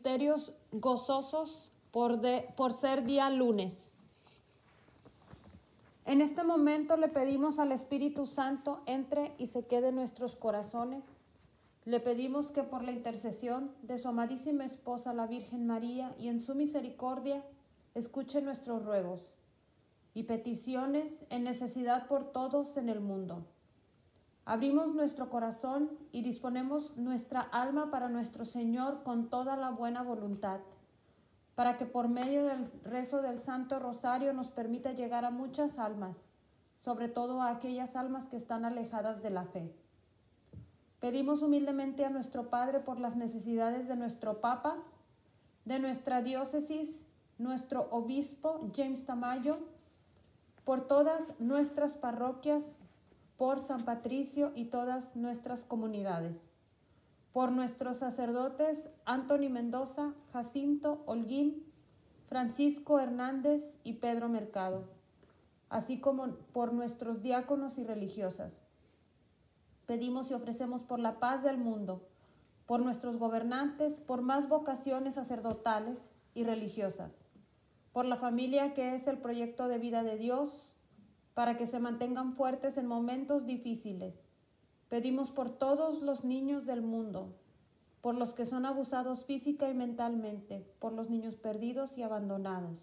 misterios gozosos por, de- por ser día lunes. En este momento le pedimos al Espíritu Santo entre y se quede en nuestros corazones. Le pedimos que por la intercesión de su amadísima esposa, la Virgen María, y en su misericordia, escuche nuestros ruegos y peticiones en necesidad por todos en el mundo. Abrimos nuestro corazón y disponemos nuestra alma para nuestro Señor con toda la buena voluntad, para que por medio del rezo del Santo Rosario nos permita llegar a muchas almas, sobre todo a aquellas almas que están alejadas de la fe. Pedimos humildemente a nuestro Padre por las necesidades de nuestro Papa, de nuestra diócesis, nuestro obispo James Tamayo, por todas nuestras parroquias, por San Patricio y todas nuestras comunidades, por nuestros sacerdotes Anthony Mendoza, Jacinto Holguín, Francisco Hernández y Pedro Mercado, así como por nuestros diáconos y religiosas. Pedimos y ofrecemos por la paz del mundo, por nuestros gobernantes, por más vocaciones sacerdotales y religiosas, por la familia que es el proyecto de vida de Dios, para que se mantengan fuertes en momentos difíciles. Pedimos por todos los niños del mundo, por los que son abusados física y mentalmente, por los niños perdidos y abandonados,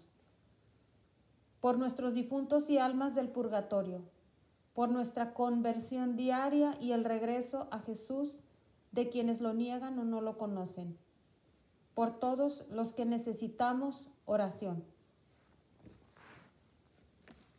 por nuestros difuntos y almas del purgatorio, por nuestra conversión diaria y el regreso a Jesús de quienes lo niegan o no lo conocen, por todos los que necesitamos oración.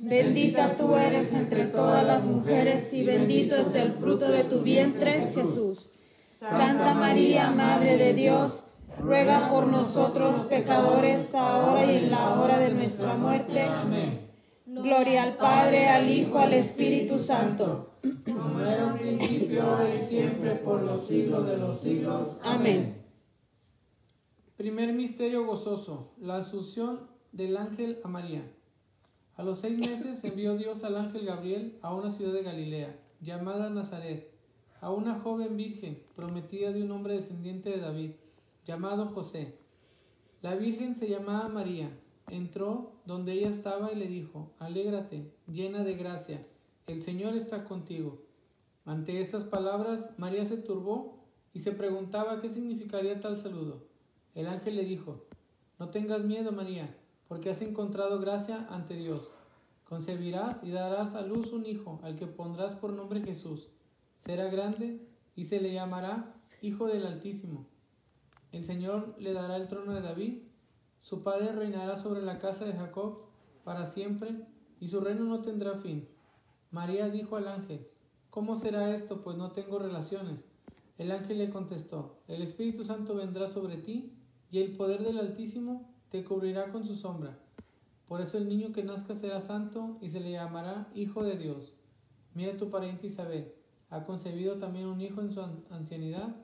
Bendita tú eres entre todas las mujeres y bendito es el fruto de tu vientre, Jesús. Santa María, Madre de Dios, ruega por nosotros pecadores, ahora y en la hora de nuestra muerte. Amén. Gloria al Padre, al Hijo, al Espíritu Santo. Como era un principio, ahora y siempre, por los siglos de los siglos. Amén. Primer misterio gozoso, la asunción del ángel a María. A los seis meses envió Dios al ángel Gabriel a una ciudad de Galilea, llamada Nazaret, a una joven virgen, prometida de un hombre descendiente de David, llamado José. La virgen se llamaba María. Entró donde ella estaba y le dijo, Alégrate, llena de gracia, el Señor está contigo. Ante estas palabras, María se turbó y se preguntaba qué significaría tal saludo. El ángel le dijo, No tengas miedo, María, porque has encontrado gracia ante Dios. Concebirás y darás a luz un hijo, al que pondrás por nombre Jesús. Será grande y se le llamará Hijo del Altísimo. El Señor le dará el trono de David, su padre reinará sobre la casa de Jacob para siempre, y su reino no tendrá fin. María dijo al ángel, ¿Cómo será esto? Pues no tengo relaciones. El ángel le contestó, El Espíritu Santo vendrá sobre ti, y el poder del Altísimo te cubrirá con su sombra. Por eso el niño que nazca será santo y se le llamará Hijo de Dios. Mira tu pariente Isabel, ha concebido también un hijo en su ancianidad,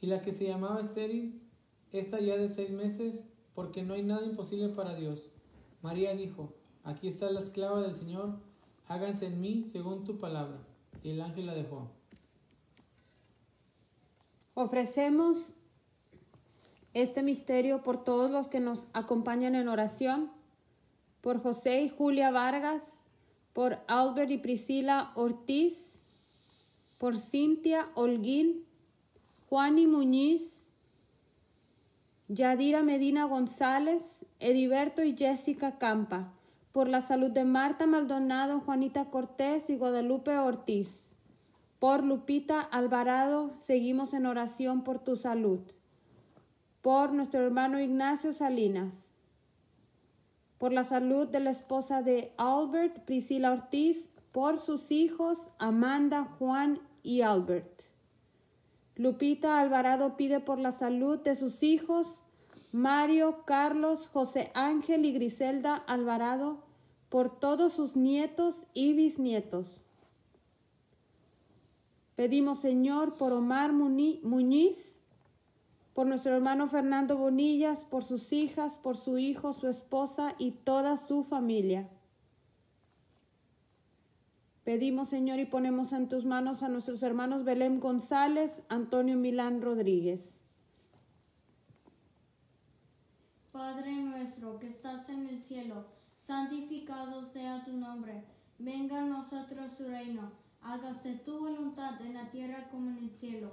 y la que se llamaba estéril, está ya de seis meses, porque no hay nada imposible para Dios. María dijo, aquí está la esclava del Señor, háganse en mí según tu palabra. Y el ángel la dejó. Ofrecemos este misterio por todos los que nos acompañan en oración, por José y Julia Vargas, por Albert y Priscila Ortiz, por Cintia Holguín, Juan y Muñiz, Yadira Medina González, Ediberto y Jessica Campa, por la salud de Marta Maldonado, Juanita Cortés y Guadalupe Ortiz. Por Lupita Alvarado, seguimos en oración por tu salud. Por nuestro hermano Ignacio Salinas. Por la salud de la esposa de Albert, Priscila Ortiz. Por sus hijos, Amanda, Juan y Albert. Lupita Alvarado pide por la salud de sus hijos, Mario, Carlos, José Ángel y Griselda Alvarado, por todos sus nietos y bisnietos. Pedimos, Señor, por Omar Muñiz, por nuestro hermano Fernando Bonillas, por sus hijas, por su hijo, su esposa y toda su familia. Pedimos, Señor, y ponemos en tus manos a nuestros hermanos Belén González, Antonio Milán Rodríguez. Padre nuestro que estás en el cielo, santificado sea tu nombre. Venga a nosotros tu reino. Hágase tu voluntad en la tierra como en el cielo.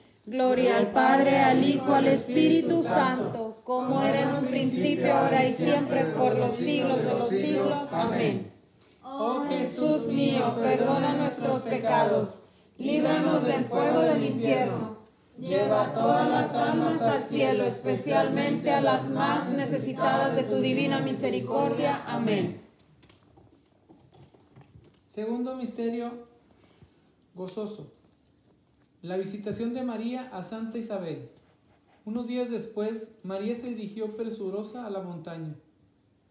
Gloria al Padre, al Hijo, al Espíritu Santo, como era en un principio, ahora y siempre, por los siglos de los siglos. Amén. Oh Jesús mío, perdona nuestros pecados, líbranos del fuego del infierno Lleva todas las almas al cielo, especialmente a las más necesitadas de tu divina misericordia. Amén. Segundo misterio gozoso. La visitación de María a Santa Isabel. Unos días después, María se dirigió presurosa a la montaña,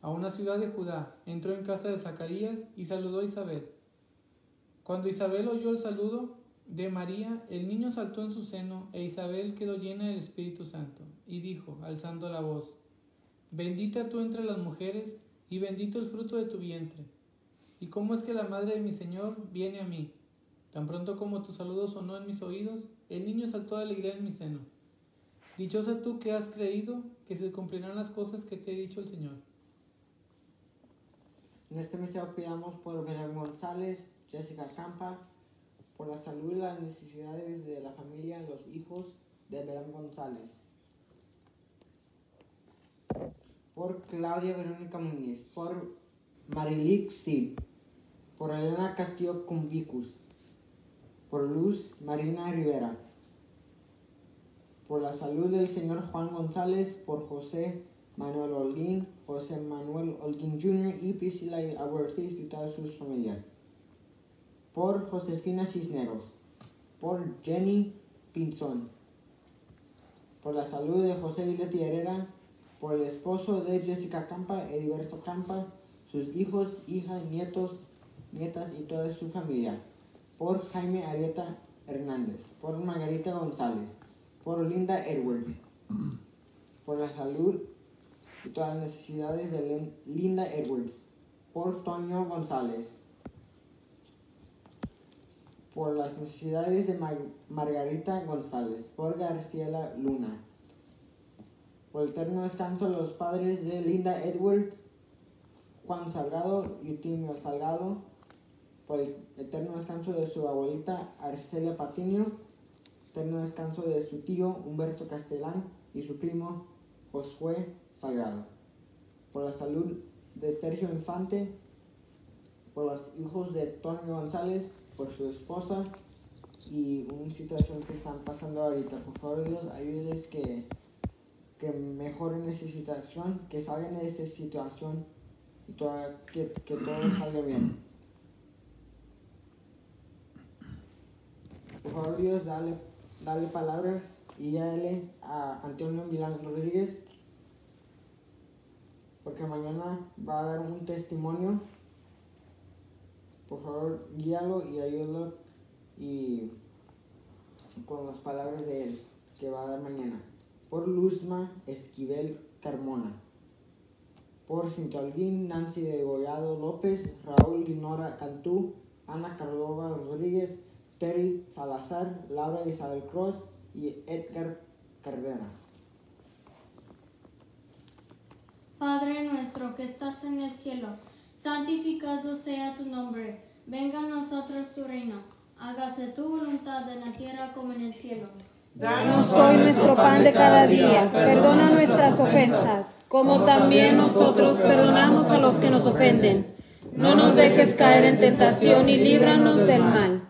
a una ciudad de Judá. Entró en casa de Zacarías y saludó a Isabel. Cuando Isabel oyó el saludo, de María, el niño saltó en su seno e Isabel quedó llena del Espíritu Santo y dijo, alzando la voz, Bendita tú entre las mujeres y bendito el fruto de tu vientre. ¿Y cómo es que la madre de mi Señor viene a mí? Tan pronto como tu saludo sonó en mis oídos, el niño saltó de alegría en mi seno. Dichosa tú que has creído que se cumplirán las cosas que te he dicho el Señor. En este mes pidamos por Belén González, Jessica Campa, por la salud y las necesidades de la familia y los hijos de Belén González. Por Claudia Verónica Muñiz, por Marilik Sid, por Elena Castillo Cumbicus, por Luz Marina Rivera, por la salud del señor Juan González, por José Manuel Holguín, José Manuel Holguín Jr. y Priscila Ortiz y todas sus familias. Por Josefina Cisneros, por Jenny Pinzón, por la salud de José Villeti Herrera, por el esposo de Jessica Campa, Heriberto Campa, sus hijos, hijas, nietos, nietas y toda su familia, por Jaime Arieta Hernández, por Margarita González, por Linda Edwards, por la salud y todas las necesidades de Linda Edwards, por Toño González, por las necesidades de Margarita González, por García Luna, por el eterno descanso de los padres de Linda Edwards, Juan Salgado y Timio Salgado, por el eterno descanso de su abuelita Arcelia Patiño, eterno descanso de su tío Humberto Castellán y su primo Josué Salgado, por la salud de Sergio Infante, por los hijos de Tony González, por su esposa y una situación que están pasando ahorita. Por favor, Dios, ayúdenles que, que mejoren esa situación, que salgan de esa situación y que, que todo salga bien. Por favor, Dios, dale, dale palabras y dale a Antonio Milán Rodríguez, porque mañana va a dar un testimonio por favor, guíalo y ayúdalo y con las palabras de él que va a dar mañana. Por Luzma Esquivel Carmona. Por Cintalguín Nancy de Gollado López, Raúl Guinora Cantú, Ana Cardova Rodríguez, Terry Salazar, Laura Isabel Cruz y Edgar Cárdenas. Padre nuestro que estás en el cielo santificado sea su nombre. Venga a nosotros tu reino. Hágase tu voluntad en la tierra como en el cielo. Danos hoy nuestro pan de cada día. Perdona nuestras ofensas, como también nosotros perdonamos a los que nos ofenden. No nos dejes caer en tentación y líbranos del mal.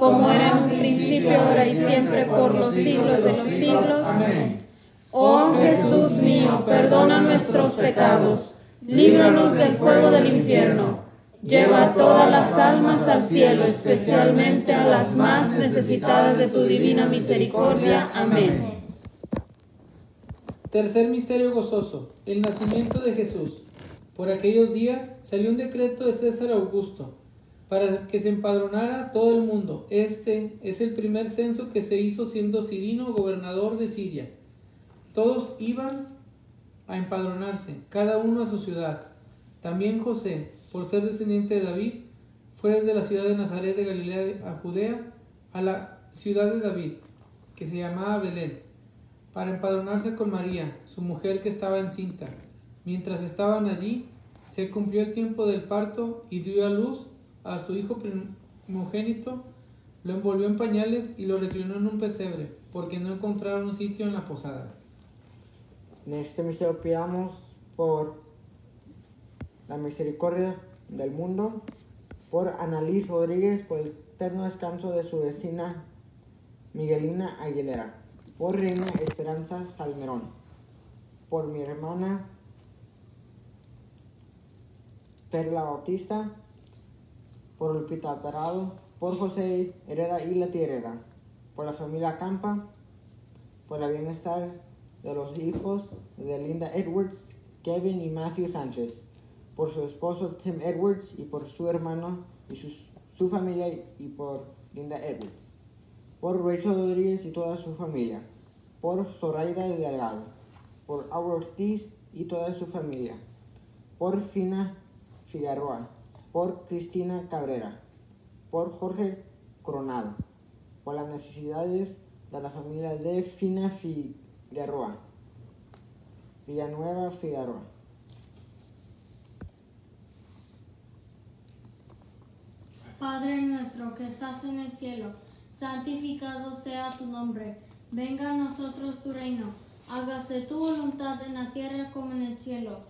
como era en un principio, ahora y siempre, por los siglos de los siglos. Amén. Oh Jesús mío, perdona nuestros pecados, líbranos del fuego del infierno, lleva todas las almas al cielo, especialmente a las más necesitadas de tu divina misericordia. Amén. Tercer misterio gozoso, el nacimiento de Jesús. Por aquellos días salió un decreto de César Augusto para que se empadronara todo el mundo. Este es el primer censo que se hizo siendo Cirino gobernador de Siria. Todos iban a empadronarse, cada uno a su ciudad. También José, por ser descendiente de David, fue desde la ciudad de Nazaret de Galilea a Judea a la ciudad de David, que se llamaba Belén, para empadronarse con María, su mujer que estaba encinta. Mientras estaban allí, se cumplió el tiempo del parto y dio a luz a su hijo primogénito, lo envolvió en pañales y lo reclinó en un pesebre, porque no encontraron sitio en la posada. En este misterio pidamos por la misericordia del mundo, por Annalise Rodríguez, por el eterno descanso de su vecina Miguelina Aguilera, por Reina Esperanza Salmerón, por mi hermana Perla Bautista, por Lupita Parado, por José Herrera y Lati Herrera, por la familia Campa, por el bienestar de los hijos de Linda Edwards, Kevin y Matthew Sánchez, por su esposo Tim Edwards y por su hermano y su, su familia y por Linda Edwards, por Rachel Rodríguez y toda su familia, por Zoraida Delgado, por Aura Ortiz y toda su familia, por Fina Figueroa, por Cristina Cabrera, por Jorge Coronado, por las necesidades de la familia de Fina Figueroa, Villanueva Figueroa. Padre nuestro que estás en el cielo, santificado sea tu nombre. Venga a nosotros tu reino. Hágase tu voluntad en la tierra como en el cielo.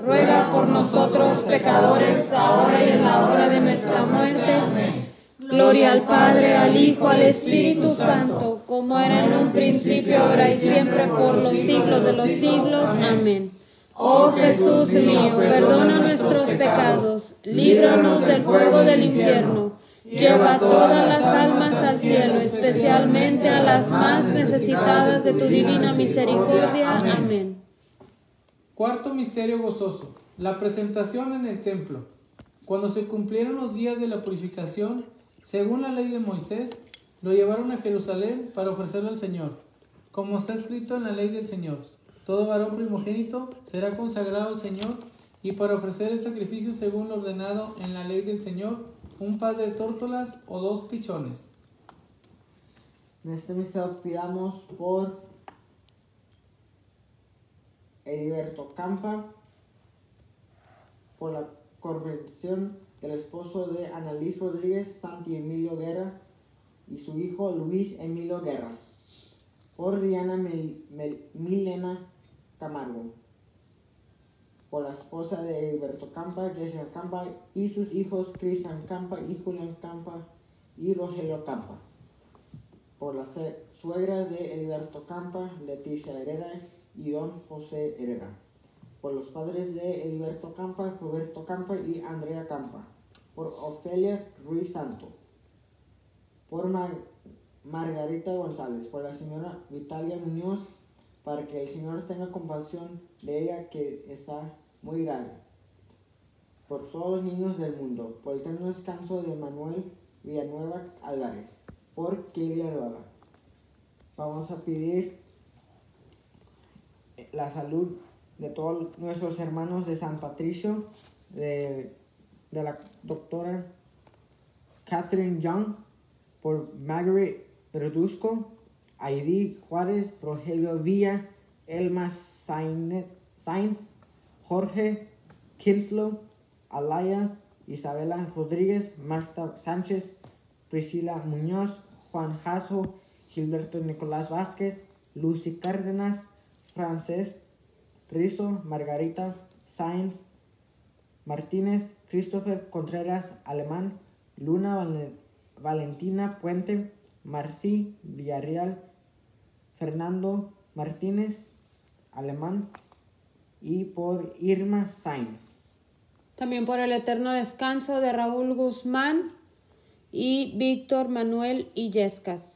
ruega por nosotros pecadores, ahora y en la hora de nuestra muerte. Gloria al Padre, al Hijo, al Espíritu Santo, como era en un principio, ahora y siempre, por los siglos de los siglos. Amén. Oh Jesús mío, perdona nuestros pecados, líbranos del fuego del infierno, lleva todas las almas al cielo, especialmente a las más necesitadas de tu divina misericordia. Amén. Cuarto misterio gozoso, la presentación en el templo. Cuando se cumplieron los días de la purificación, según la ley de Moisés, lo llevaron a Jerusalén para ofrecerlo al Señor, como está escrito en la ley del Señor. Todo varón primogénito será consagrado al Señor y para ofrecer el sacrificio según lo ordenado en la ley del Señor, un par de tórtolas o dos pichones. En este misterio pidamos por Heriberto Campa, por la conversión del esposo de Annalise Rodríguez, Santi Emilio Guerra, y su hijo Luis Emilio Guerra, por Diana Milena Camargo, por la esposa de Heriberto Campa, Jessica Campa, y sus hijos Cristian Campa y Julián Campa y Rogelio Campa por las se- suegras de Heriberto Campa, Leticia Hereda y don José Hereda, por los padres de Heriberto Campa, Roberto Campa y Andrea Campa, por Ofelia Ruiz Santo, por Mar- Margarita González, por la señora Vitalia Muñoz, para que el Señor tenga compasión de ella que está muy grave, por todos los niños del mundo, por el eterno descanso de Manuel Villanueva Álvarez, por Kilia Rueda. Vamos a pedir la salud de todos nuestros hermanos de San Patricio, de, de la doctora Catherine Young, por Margaret Reduzco, Aidí Juárez, Rogelio Villa, Elma Sainz, Jorge Kinslow, Alaya, Isabela Rodríguez, Marta Sánchez, Priscila Muñoz, Juan Jasso, Gilberto Nicolás Vázquez, Lucy Cárdenas, Frances Rizo, Margarita Sainz, Martínez, Christopher Contreras Alemán, Luna Val- Valentina Puente, Marcí Villarreal, Fernando Martínez Alemán y por Irma Sainz. También por el eterno descanso de Raúl Guzmán y Víctor Manuel Illescas.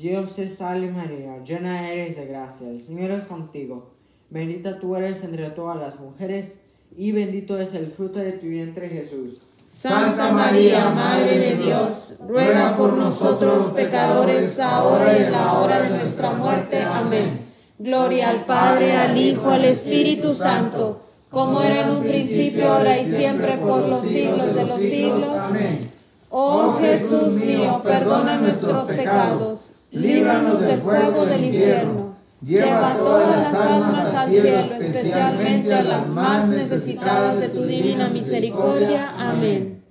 Dios te salve María, llena eres de gracia, el Señor es contigo. Bendita tú eres entre todas las mujeres y bendito es el fruto de tu vientre Jesús. Santa María, Madre de Dios, ruega por nosotros pecadores, ahora y en la hora de nuestra muerte. Amén. Gloria al Padre, al Hijo, al Espíritu Santo, como era en un principio, ahora y siempre, por los siglos de los siglos. Amén. Oh Jesús mío, perdona nuestros pecados, líbranos del fuego del infierno. Lleva todas las almas al cielo, especialmente a las más necesitadas de tu divina misericordia. Amén.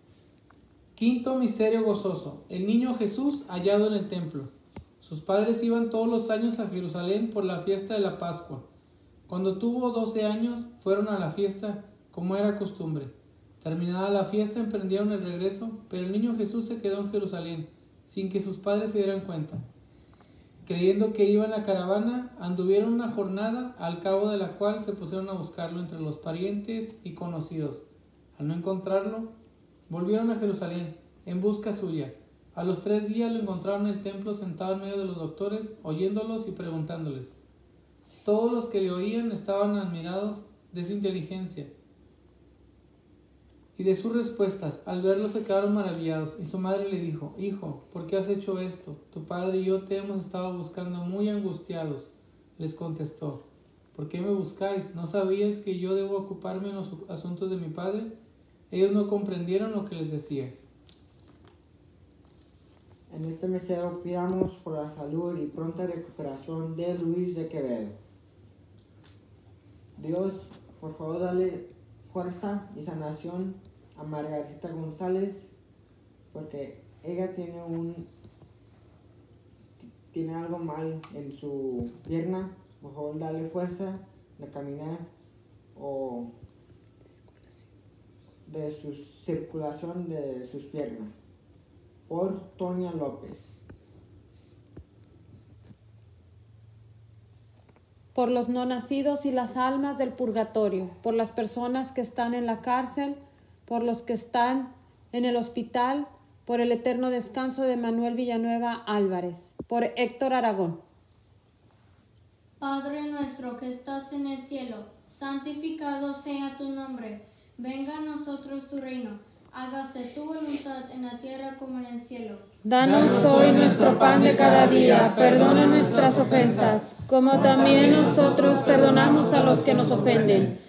Quinto misterio gozoso. El niño Jesús hallado en el templo. Sus padres iban todos los años a Jerusalén por la fiesta de la Pascua. Cuando tuvo doce años, fueron a la fiesta, como era costumbre. Terminada la fiesta, emprendieron el regreso, pero el niño Jesús se quedó en Jerusalén, sin que sus padres se dieran cuenta. Creyendo que iba en la caravana, anduvieron una jornada, al cabo de la cual se pusieron a buscarlo entre los parientes y conocidos. Al no encontrarlo, volvieron a Jerusalén, en busca suya. A los tres días lo encontraron en el templo sentado en medio de los doctores, oyéndolos y preguntándoles. Todos los que le oían estaban admirados de su inteligencia y de sus respuestas. Al verlo se quedaron maravillados, y su madre le dijo, Hijo, ¿por qué has hecho esto? Tu padre y yo te hemos estado buscando muy angustiados. Les contestó, ¿por qué me buscáis? ¿No sabíais que yo debo ocuparme en los asuntos de mi padre? Ellos no comprendieron lo que les decía. En este mesero pidamos por la salud y pronta recuperación de Luis de Quevedo. Dios, por favor, dale fuerza y sanación a Margarita González porque ella tiene un tiene algo mal en su pierna. Favor, dale fuerza de caminar o de su circulación de sus piernas. Por Tonia López. por los no nacidos y las almas del purgatorio, por las personas que están en la cárcel, por los que están en el hospital, por el eterno descanso de Manuel Villanueva Álvarez, por Héctor Aragón. Padre nuestro que estás en el cielo, santificado sea tu nombre, venga a nosotros tu reino, hágase tu voluntad en la tierra como en el cielo. Danos hoy nuestro pan de cada día, perdona nuestras ofensas, como también nosotros perdonamos a los que nos ofenden.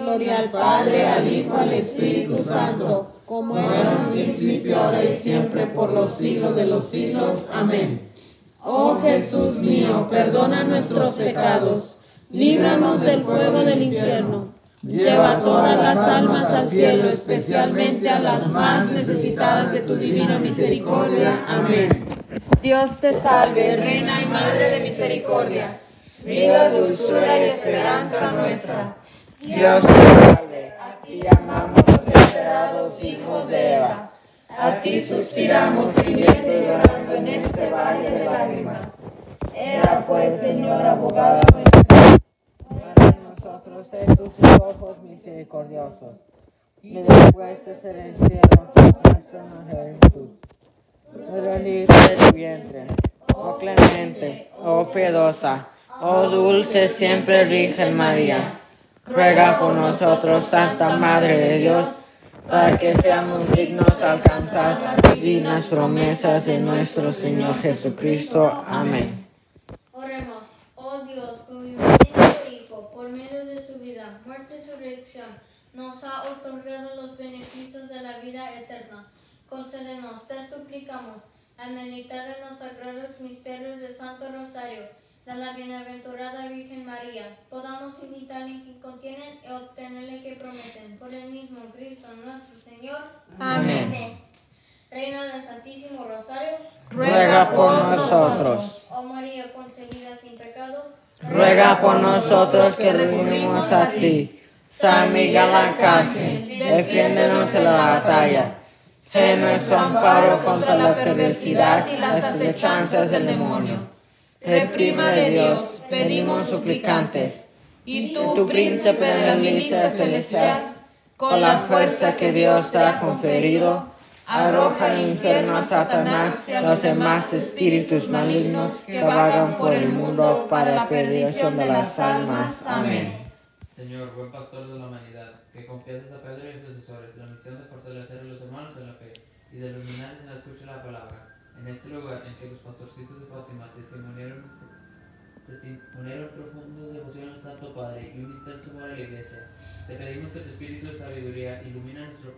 Gloria al Padre, al Hijo, al Espíritu Santo, como era en un principio, ahora y siempre, por los siglos de los siglos. Amén. Oh Jesús mío, perdona nuestros pecados, líbranos del fuego del infierno. Lleva todas las almas al cielo, especialmente a las más necesitadas de tu divina misericordia. Amén. Dios te salve, Reina y Madre de Misericordia, vida, dulzura y esperanza nuestra. Dios te salve, a ti llamamos los desesperados hijos de Eva. A ti suspiramos gimiendo y llorando en este valle de lágrimas. Ea pues, Señor, abogado para nosotros en tus ojos misericordiosos. Y después de ser en cielo, nuestra Jesús. Bendito de tu vientre, oh clemente, oh piadosa, oh dulce siempre Virgen María. Ruega por nosotros, Santa Madre de Dios, para que seamos dignos de alcanzar las divinas promesas de nuestro Señor Jesucristo. Amén. Oremos, oh Dios, cuyo Hijo, por medio de su vida, muerte y resurrección, nos ha otorgado los beneficios de la vida eterna. Concédenos, te suplicamos, al meditar en los sagrados misterios del Santo Rosario, de la bienaventurada Virgen María, podamos imitar el que contienen y obtener el que prometen. Por el mismo Cristo nuestro Señor. Amén. Reina del Santísimo Rosario, Ruega por nosotros. oh María concebida sin pecado, Ruega por nosotros que recurrimos a ti. San Miguel Arcángel, defiéndenos en la batalla. Sé nuestro amparo contra la perversidad y las acechanzas del demonio. Reprima de Dios, pedimos suplicantes. Y tú, príncipe de la milicia celestial, con la fuerza que Dios te ha conferido, arroja al infierno a Satanás y a los demás espíritus malignos que vagan por el mundo para la perdición de las almas. Amén. Señor, buen pastor de la humanidad, que confiases a Pedro y a sus sucesores la misión de fortalecer a los hermanos en la fe y de iluminarles en la escucha de la palabra. En este lugar en que los pastorcitos de Fátima testimoniaron, testimoniaron profundas devoción al Santo Padre y un intenso amor a la Iglesia, te pedimos que tu espíritu de sabiduría ilumine a nuestro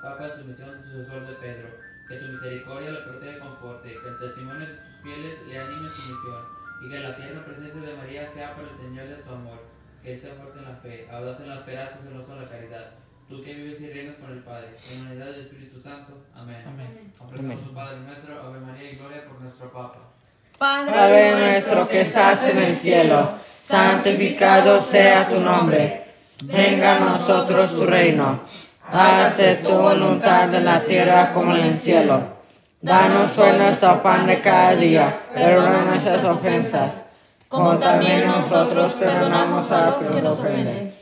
Papa en su misión de sucesor de Pedro, que tu misericordia le proteja y conforte, que el testimonio de tus fieles le anime en su misión, y que la tierna presencia de María sea por el Señor de tu amor, que Él sea fuerte en la fe, audaz en la esperanza, celoso en la caridad. Tú que vives y reinas con el Padre, en la unidad del Espíritu Santo. Amén. Amén. Ofrecemos Padre nuestro, Ave María y gloria por nuestro Papa. Padre nuestro que estás en el cielo, santificado sea tu nombre. Venga a nosotros tu reino. Hágase tu voluntad en la tierra como en el cielo. Danos hoy nuestro pan de cada día. Perdona nuestras ofensas, como también nosotros perdonamos a los que nos ofenden.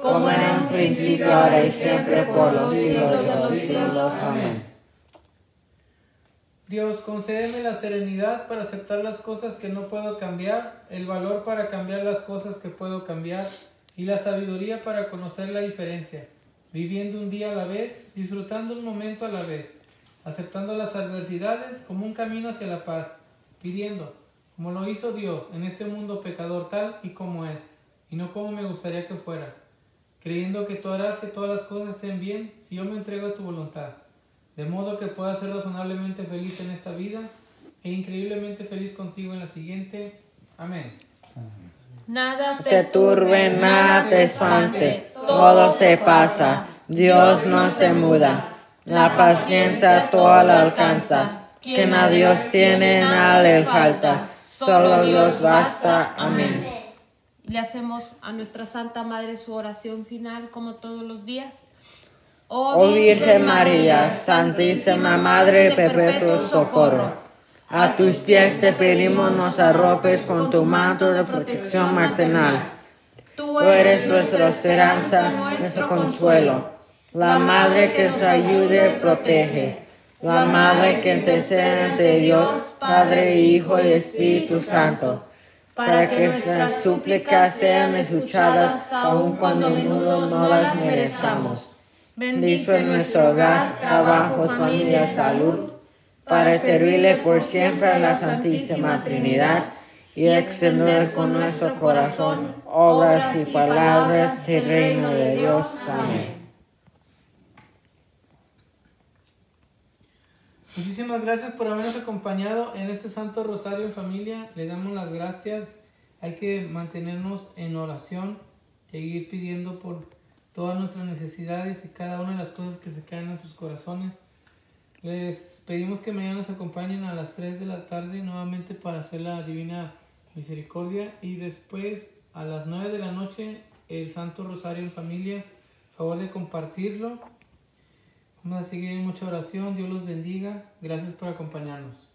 como era en un principio, ahora y siempre, por los siglos de los siglos. Amén. Dios, concédeme la serenidad para aceptar las cosas que no puedo cambiar, el valor para cambiar las cosas que puedo cambiar y la sabiduría para conocer la diferencia, viviendo un día a la vez, disfrutando un momento a la vez, aceptando las adversidades como un camino hacia la paz, pidiendo, como lo hizo Dios en este mundo pecador tal y como es, y no como me gustaría que fuera, creyendo que tú harás que todas las cosas estén bien si yo me entrego a tu voluntad de modo que pueda ser razonablemente feliz en esta vida e increíblemente feliz contigo en la siguiente. Amén. Nada te turbe, nada te espante, todo se pasa, Dios no se muda, la paciencia toda la alcanza, quien a Dios tiene nada le falta, solo Dios basta, amén. Le hacemos a nuestra Santa Madre su oración final como todos los días. Oh Virgen María, Santísima Madre de perpetuo socorro, a tus pies te pedimos nos arropes con tu manto de protección maternal. Tú eres nuestra esperanza, nuestro consuelo, la Madre que nos ayude y protege, la Madre que intercede ante Dios, Padre, Hijo y Espíritu Santo, para que nuestras súplicas sean escuchadas aun cuando a menudo no las merezcamos. Bendice nuestro hogar, trabajo, familia, salud, para servirle por siempre a la Santísima Trinidad y extender con nuestro corazón obras y palabras del reino de Dios. Amén. Muchísimas gracias por habernos acompañado en este Santo Rosario en familia. Le damos las gracias. Hay que mantenernos en oración, seguir pidiendo por todas nuestras necesidades y cada una de las cosas que se quedan en nuestros corazones. Les pedimos que mañana nos acompañen a las 3 de la tarde nuevamente para hacer la Divina Misericordia y después a las 9 de la noche el Santo Rosario en familia. Favor de compartirlo. Vamos a seguir en mucha oración. Dios los bendiga. Gracias por acompañarnos.